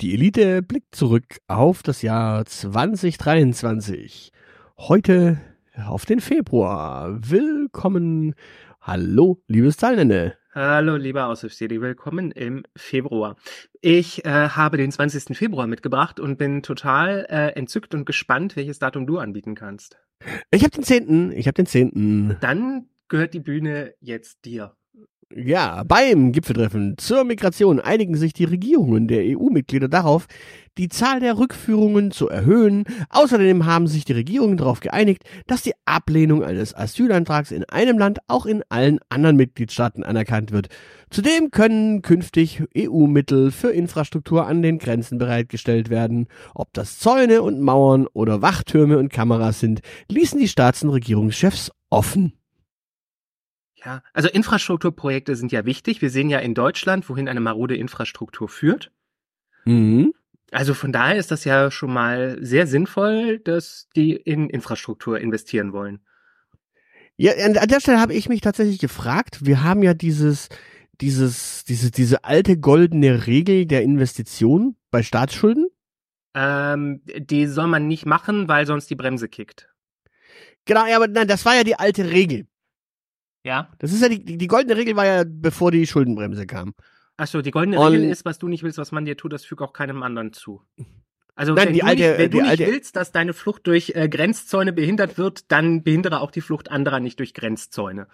Die Elite blickt zurück auf das Jahr 2023. Heute auf den Februar. Willkommen. Hallo, liebes Teilnehmer. Hallo, lieber Aushilfsjedi, willkommen im Februar. Ich äh, habe den 20. Februar mitgebracht und bin total äh, entzückt und gespannt, welches Datum du anbieten kannst. Ich habe den 10. Ich habe den 10. Dann gehört die Bühne jetzt dir. Ja, beim Gipfeltreffen zur Migration einigen sich die Regierungen der EU-Mitglieder darauf, die Zahl der Rückführungen zu erhöhen. Außerdem haben sich die Regierungen darauf geeinigt, dass die Ablehnung eines Asylantrags in einem Land auch in allen anderen Mitgliedstaaten anerkannt wird. Zudem können künftig EU-Mittel für Infrastruktur an den Grenzen bereitgestellt werden. Ob das Zäune und Mauern oder Wachtürme und Kameras sind, ließen die Staats- und Regierungschefs offen. Ja, also Infrastrukturprojekte sind ja wichtig. Wir sehen ja in Deutschland, wohin eine marode Infrastruktur führt. Mhm. Also von daher ist das ja schon mal sehr sinnvoll, dass die in Infrastruktur investieren wollen. Ja, an der Stelle habe ich mich tatsächlich gefragt. Wir haben ja dieses, dieses, diese, diese alte goldene Regel der Investition bei Staatsschulden. Ähm, die soll man nicht machen, weil sonst die Bremse kickt. Genau, ja, aber nein, das war ja die alte Regel. Ja. Das ist ja die, die goldene Regel war ja, bevor die Schuldenbremse kam. Achso, die goldene Und- Regel ist, was du nicht willst, was man dir tut, das fügt auch keinem anderen zu. Also Nein, wenn, die du, alte- nicht, wenn die du nicht alte- willst, dass deine Flucht durch äh, Grenzzäune behindert wird, dann behindere auch die Flucht anderer nicht durch Grenzzäune.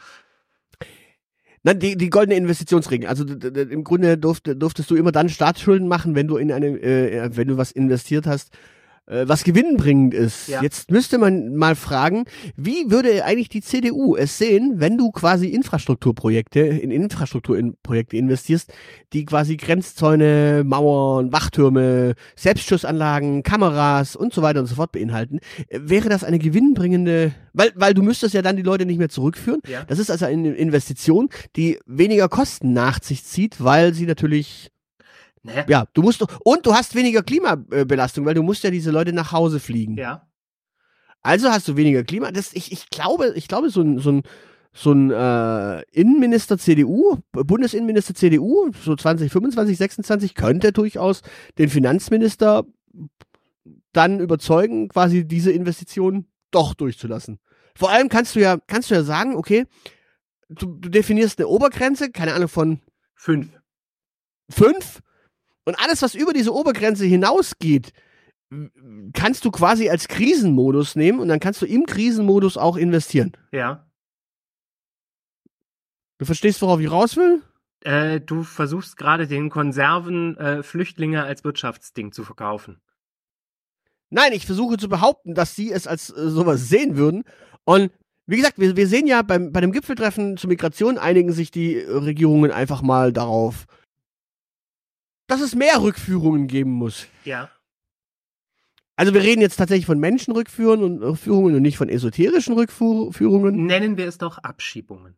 Nein, die, die goldene Investitionsregel. Also im Grunde durft, durftest du immer dann Staatsschulden machen, wenn du in eine, äh, wenn du was investiert hast, äh, was gewinnbringend ist. Ja. Jetzt müsste man mal fragen, wie würde eigentlich die CDU es sehen, wenn du quasi Infrastrukturprojekte in Infrastrukturprojekte investierst, die quasi Grenzzäune, Mauern, Wachtürme, Selbstschussanlagen, Kameras und so weiter und so fort beinhalten. Äh, Wäre das eine gewinnbringende, weil, weil du müsstest ja dann die Leute nicht mehr zurückführen. Ja. Das ist also eine Investition, die weniger Kosten nach sich zieht, weil sie natürlich, Naja. ja, du musst, und du hast weniger Klimabelastung, weil du musst ja diese Leute nach Hause fliegen. Ja. Also hast du weniger Klima. Das, ich, ich glaube, ich glaube, so ein, so ein, so ein äh, Innenminister CDU, Bundesinnenminister CDU, so 2025, 26, könnte durchaus den Finanzminister dann überzeugen, quasi diese Investition doch durchzulassen. Vor allem kannst du ja, kannst du ja sagen, okay, du, du definierst eine Obergrenze, keine Ahnung, von Fünf. fünf und alles, was über diese Obergrenze hinausgeht, kannst du quasi als Krisenmodus nehmen und dann kannst du im Krisenmodus auch investieren. Ja. Du verstehst, worauf ich raus will? Äh, du versuchst gerade den Konserven äh, Flüchtlinge als Wirtschaftsding zu verkaufen. Nein, ich versuche zu behaupten, dass sie es als äh, sowas sehen würden. Und wie gesagt, wir, wir sehen ja beim, bei dem Gipfeltreffen zur Migration einigen sich die äh, Regierungen einfach mal darauf, dass es mehr Rückführungen geben muss. Ja. Also wir reden jetzt tatsächlich von Menschenrückführungen und Rückführungen und nicht von esoterischen Rückführungen. Nennen wir es doch Abschiebungen.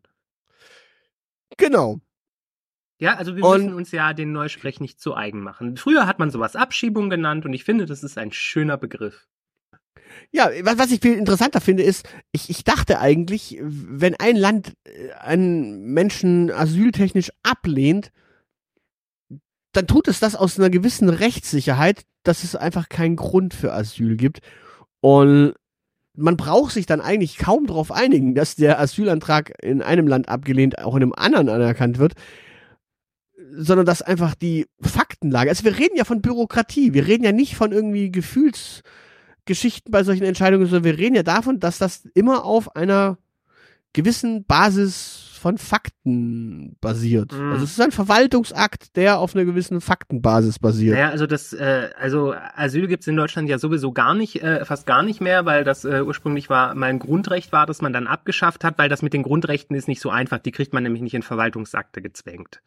Genau. Ja, also wir Und- müssen uns ja den Neusprech nicht zu eigen machen. Früher hat man sowas Abschiebung genannt und ich finde, das ist ein schöner Begriff. Ja, was, was ich viel interessanter finde, ist, ich, ich dachte eigentlich, wenn ein Land äh, einen Menschen asyltechnisch ablehnt, dann tut es das aus einer gewissen Rechtssicherheit, dass es einfach keinen Grund für Asyl gibt. Und man braucht sich dann eigentlich kaum darauf einigen, dass der Asylantrag in einem Land abgelehnt, auch in einem anderen anerkannt wird, sondern dass einfach die Faktenlage, also wir reden ja von Bürokratie, wir reden ja nicht von irgendwie Gefühlsgeschichten bei solchen Entscheidungen, sondern wir reden ja davon, dass das immer auf einer gewissen Basis von Fakten basiert. Mhm. Also es ist ein Verwaltungsakt, der auf einer gewissen Faktenbasis basiert. Naja, also das, äh, also Asyl gibt's in Deutschland ja sowieso gar nicht, äh, fast gar nicht mehr, weil das äh, ursprünglich war mal ein Grundrecht war, das man dann abgeschafft hat, weil das mit den Grundrechten ist nicht so einfach. Die kriegt man nämlich nicht in Verwaltungsakte gezwängt.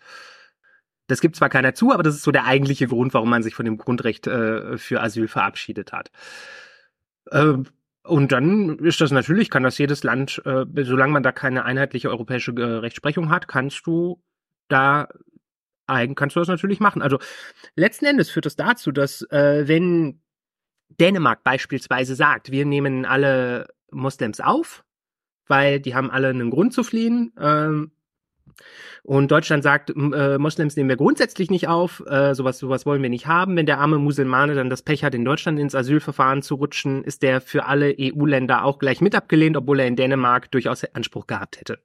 Das gibt zwar keiner zu, aber das ist so der eigentliche Grund, warum man sich von dem Grundrecht äh, für Asyl verabschiedet hat. Ähm, und dann ist das natürlich, kann das jedes Land, äh, solange man da keine einheitliche europäische äh, Rechtsprechung hat, kannst du da eigen, kannst du das natürlich machen. Also letzten Endes führt das dazu, dass äh, wenn Dänemark beispielsweise sagt, wir nehmen alle Moslems auf, weil die haben alle einen Grund zu fliehen, ähm, Und Deutschland sagt, äh, Moslems nehmen wir grundsätzlich nicht auf, äh, sowas, sowas wollen wir nicht haben. Wenn der arme Musulmane dann das Pech hat, in Deutschland ins Asylverfahren zu rutschen, ist der für alle EU-Länder auch gleich mit abgelehnt, obwohl er in Dänemark durchaus Anspruch gehabt hätte.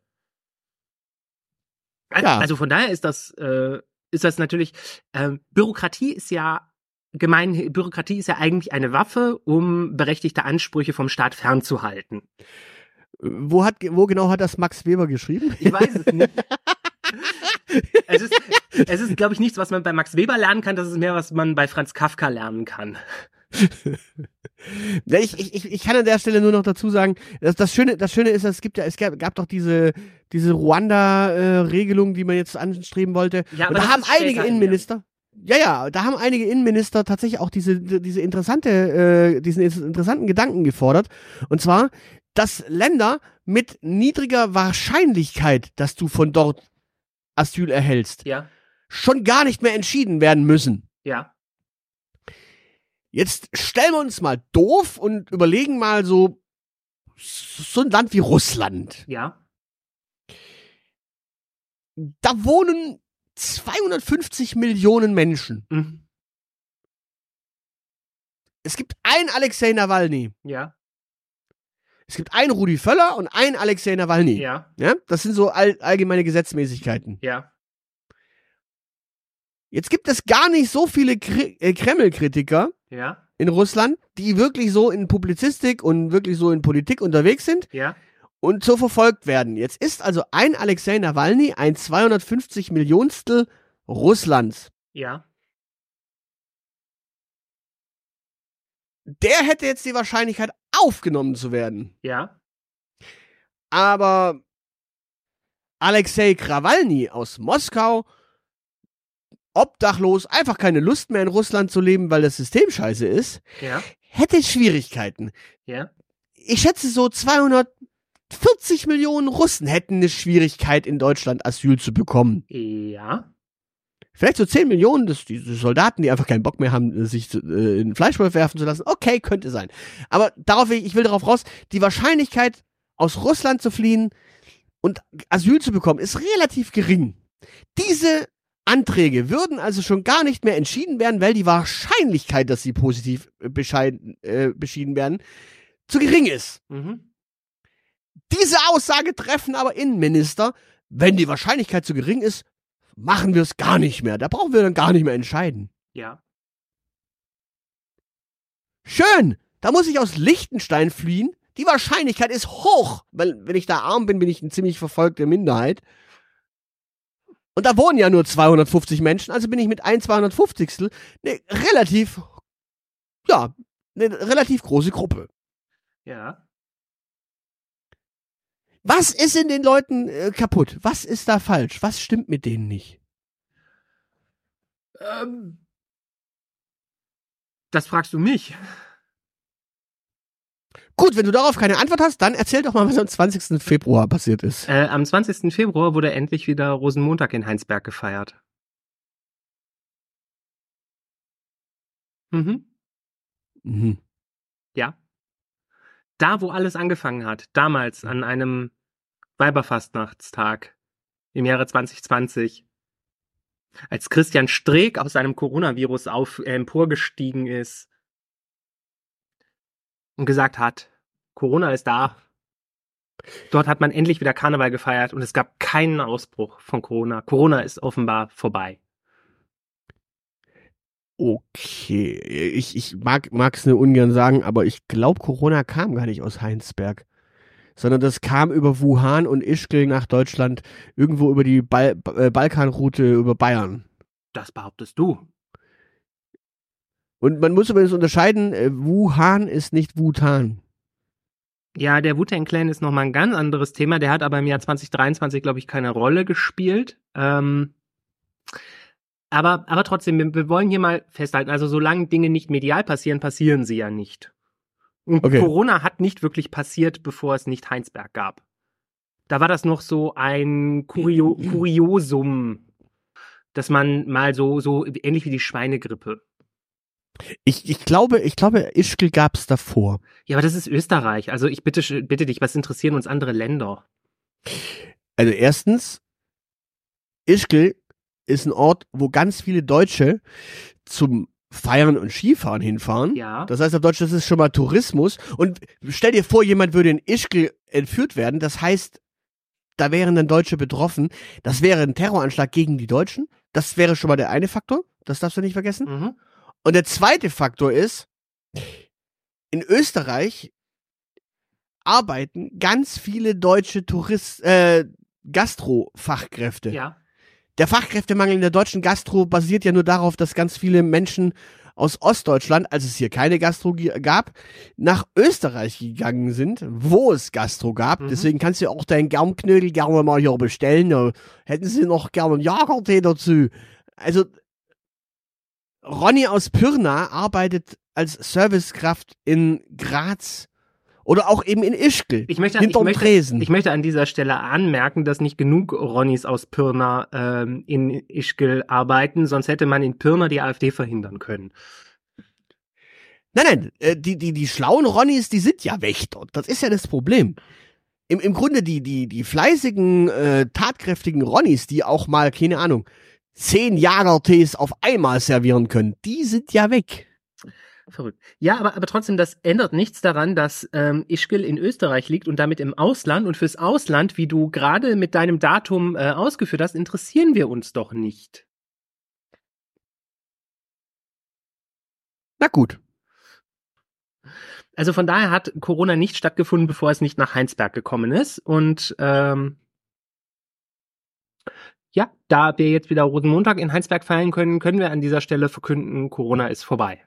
Al- Ja. Also von daher ist das, äh, ist das natürlich, äh, Bürokratie ist ja gemein, Bürokratie ist ja eigentlich eine Waffe, um berechtigte Ansprüche vom Staat fernzuhalten. Wo, hat, wo genau hat das Max Weber geschrieben? Ich weiß es nicht. es ist, es ist glaube ich, nichts, was man bei Max Weber lernen kann. Das ist mehr, was man bei Franz Kafka lernen kann. Ich, ich, ich- kann an der Stelle nur noch dazu sagen, dass das Schöne, das Schöne ist, es gibt ja, es gab, gab doch diese, diese Ruanda-Regelung, die man jetzt anstreben wollte. Ja, Und da das haben einige Innenminister, ja, ja, da haben einige Innenminister tatsächlich auch diese, diese interessante, äh, diesen interessanten Gedanken gefordert. Und zwar, dass Länder mit niedriger Wahrscheinlichkeit, dass du von dort Asyl erhältst, Ja, schon gar nicht mehr entschieden werden müssen. ja, Jetzt stellen wir uns mal doof und überlegen mal so, so ein Land wie Russland. ja, Da wohnen 250 Millionen Menschen. mhm. Es gibt ein Alexei Nawalny. ja, Es gibt einen Rudi Völler und einen Alexei Nawalny. ja, Ja, das sind so all, allgemeine Gesetzmäßigkeiten. ja, Jetzt gibt es gar nicht so viele äh, Kreml-Kritiker ja, in Russland, die wirklich so in Publizistik und wirklich so in Politik unterwegs sind ja, und so verfolgt werden. Jetzt ist also ein Alexei Nawalny ein 250 Millionstel Russlands. ja, Der hätte jetzt die Wahrscheinlichkeit aufgenommen zu werden. ja, Aber Alexei Krawalny aus Moskau, obdachlos, einfach keine Lust mehr in Russland zu leben, weil das System scheiße ist, ja, hätte Schwierigkeiten. ja, Ich schätze so 240 Millionen Russen hätten eine Schwierigkeit in Deutschland Asyl zu bekommen. ja, Vielleicht so 10 Millionen, das diese Soldaten, die einfach keinen Bock mehr haben, sich äh, in den Fleischwolf werfen zu lassen. Okay, könnte sein. Aber darauf, ich will darauf raus, die Wahrscheinlichkeit, aus Russland zu fliehen und Asyl zu bekommen, ist relativ gering. Diese Anträge würden also schon gar nicht mehr entschieden werden, weil die Wahrscheinlichkeit, dass sie positiv äh, bescheiden, äh, beschieden werden, zu gering ist. mhm. Diese Aussage treffen aber Innenminister, wenn die Wahrscheinlichkeit zu gering ist, machen wir es gar nicht mehr. Da brauchen wir dann gar nicht mehr entscheiden. ja, Schön, da muss ich aus Liechtenstein fliehen. Die Wahrscheinlichkeit ist hoch, weil wenn ich da arm bin, bin ich eine ziemlich verfolgte Minderheit. Und da wohnen ja nur 250 Menschen, also bin ich mit ein 250. eine relativ, ja, eine relativ große Gruppe. ja. Was ist in den Leuten äh, kaputt? Was ist da falsch? Was stimmt mit denen nicht? Ähm, das fragst du mich. Gut, wenn du darauf keine Antwort hast, dann erzähl doch mal, was am 20. Februar passiert ist. Äh, am 20. Februar wurde endlich wieder Rosenmontag in Heinsberg gefeiert. Mhm. Mhm. Ja. Da, wo alles angefangen hat, damals an einem Weiberfastnachtstag im Jahre 2020, als Christian Streeck aus seinem Coronavirus auf, äh, emporgestiegen ist und gesagt hat, Corona ist da. Dort hat man endlich wieder Karneval gefeiert und es gab keinen Ausbruch von Corona. Corona ist offenbar vorbei. Okay, ich, ich mag es nur ungern sagen, aber ich glaube, Corona kam gar nicht aus Heinsberg, sondern das kam über Wuhan und Ischgl nach Deutschland, irgendwo über die Bal äh, Balkanroute über Bayern. Das behauptest du. Und man muss übrigens unterscheiden, äh, Wuhan ist nicht Wutan. Ja, der Wu-Tang Clan ist nochmal ein ganz anderes Thema. Der hat aber im Jahr 2023, glaube ich, keine Rolle gespielt. Ähm, aber, aber trotzdem, wir, wir wollen hier mal festhalten, also solange Dinge nicht medial passieren, passieren sie ja nicht. Und Okay. Corona hat nicht wirklich passiert, bevor es nicht Heinsberg gab. Da war das noch so ein Kurio Kuriosum, dass man mal so, so ähnlich wie die Schweinegrippe. Ich, ich glaube, ich glaube, Ischgl gab es davor. Ja, aber das ist Österreich. Also ich bitte, bitte dich, was interessieren uns andere Länder? Also erstens, Ischgl ist ein Ort, wo ganz viele Deutsche zum Feiern und Skifahren hinfahren. Ja. Das heißt auf Deutsch, das ist schon mal Tourismus. Und stell dir vor, jemand würde in Ischgl entführt werden. Das heißt, da wären dann Deutsche betroffen. Das wäre ein Terroranschlag gegen die Deutschen. Das wäre schon mal der eine Faktor. Das darfst du nicht vergessen. Mhm. Und der zweite Faktor ist, in Österreich arbeiten ganz viele deutsche Tourist, äh, Gastro-Fachkräfte. Ja. Der Fachkräftemangel in der deutschen Gastro basiert ja nur darauf, dass ganz viele Menschen aus Ostdeutschland, als es hier keine Gastro gab, nach Österreich gegangen sind, wo es Gastro gab. Mhm. Deswegen kannst du auch deinen Germknödel gerne mal hier bestellen. Hätten sie noch gerne einen Jagertee dazu. Also Ronny aus Pirna arbeitet als Servicekraft in Graz oder auch eben in Ischgl, Ich möchte, ich, hinterm möchte, Tresen. ich möchte an dieser Stelle anmerken, dass nicht genug Ronnies aus Pirna ähm, in Ischgl arbeiten, sonst hätte man in Pirna die AfD verhindern können. Nein, nein, äh, die, die, die schlauen Ronnies, die sind ja weg dort. Das ist ja das Problem. Im, im Grunde die, die, die fleißigen, äh, tatkräftigen Ronnies, die auch mal, keine Ahnung, zehn Jagertees auf einmal servieren können, die sind ja weg. Verrückt. Ja, aber, aber trotzdem, das ändert nichts daran, dass ähm, Ischgl in Österreich liegt und damit im Ausland. Und fürs Ausland, wie du gerade mit deinem Datum äh, ausgeführt hast, interessieren wir uns doch nicht. Na gut. Also von daher hat Corona nicht stattgefunden, bevor es nicht nach Heinsberg gekommen ist. Und ähm, ja, da wir jetzt wieder Rosenmontag in Heinsberg feiern können, können wir an dieser Stelle verkünden, Corona ist vorbei.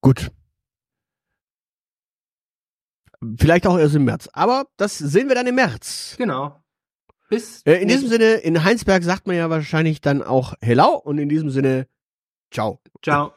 Gut. Vielleicht auch erst im März. Aber das sehen wir dann im März. Genau. Bis Äh, in diesem Sinne, in Heinsberg sagt man ja wahrscheinlich dann auch Hello und in diesem Sinne, ciao. Ciao.